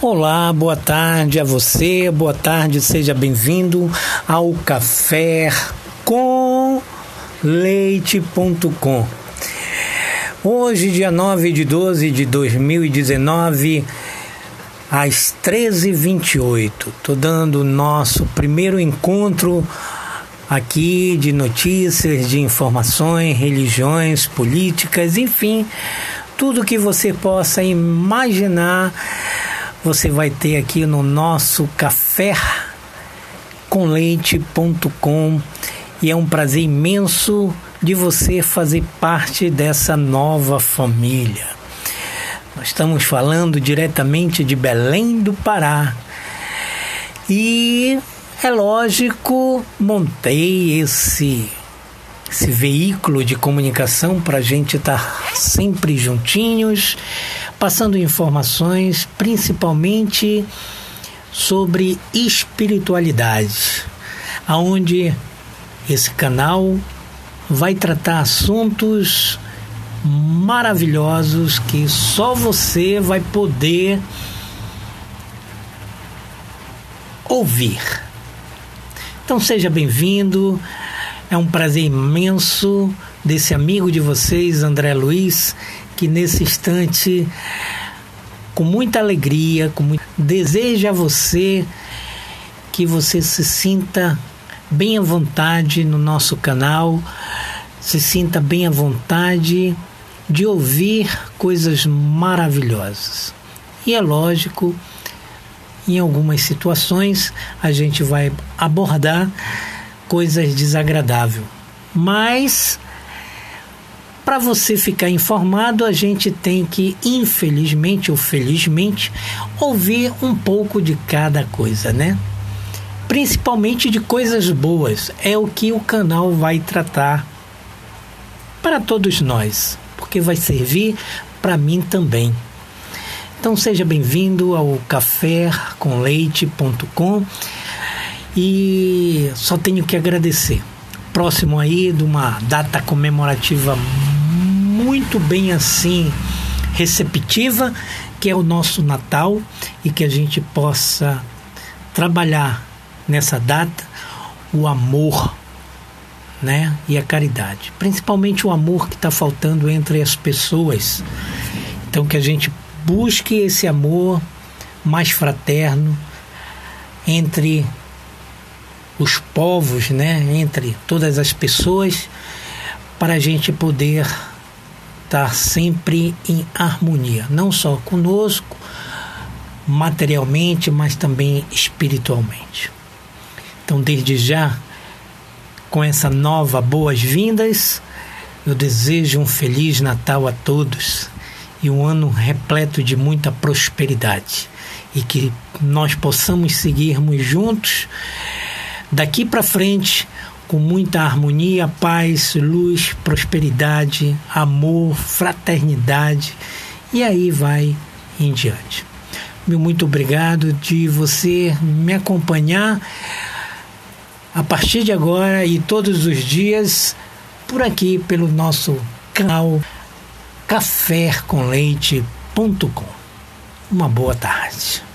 Olá, boa tarde a você, boa tarde, seja bem-vindo ao Café com Leite.com. Hoje, dia 9 de 12 de 2019, às 13h28, estou dando o nosso primeiro encontro aqui de notícias, de informações, religiões, políticas, enfim, tudo que você possa imaginar você vai ter aqui no nosso café com leite.com e é um prazer imenso de você fazer parte dessa nova família. Nós estamos falando diretamente de Belém do Pará. E é lógico, montei esse esse veículo de comunicação para a gente estar tá sempre juntinhos passando informações principalmente sobre espiritualidade, aonde esse canal vai tratar assuntos maravilhosos que só você vai poder ouvir. Então seja bem-vindo. É um prazer imenso desse amigo de vocês, André Luiz, que nesse instante, com muita alegria, com muito, deseja a você que você se sinta bem à vontade no nosso canal, se sinta bem à vontade de ouvir coisas maravilhosas. E é lógico, em algumas situações a gente vai abordar coisas desagradáveis, mas para você ficar informado, a gente tem que, infelizmente ou felizmente, ouvir um pouco de cada coisa, né? Principalmente de coisas boas. É o que o canal vai tratar para todos nós, porque vai servir para mim também. Então seja bem-vindo ao cafécomleite.com e só tenho que agradecer. Próximo aí de uma data comemorativa muito bem assim receptiva, que é o nosso Natal e que a gente possa trabalhar nessa data o amor, né, e a caridade, principalmente o amor que está faltando entre as pessoas. Então que a gente busque esse amor mais fraterno entre os povos, né, entre todas as pessoas, para a gente poder estar sempre em harmonia, não só conosco, materialmente, mas também espiritualmente. Então, desde já, com essa nova boas-vindas, eu desejo um feliz Natal a todos e um ano repleto de muita prosperidade e que nós possamos seguirmos juntos daqui para frente com muita harmonia, paz, luz, prosperidade, amor, fraternidade e aí vai em diante. Meu muito obrigado de você me acompanhar a partir de agora e todos os dias por aqui pelo nosso canal cafécomleite.com. Uma boa tarde.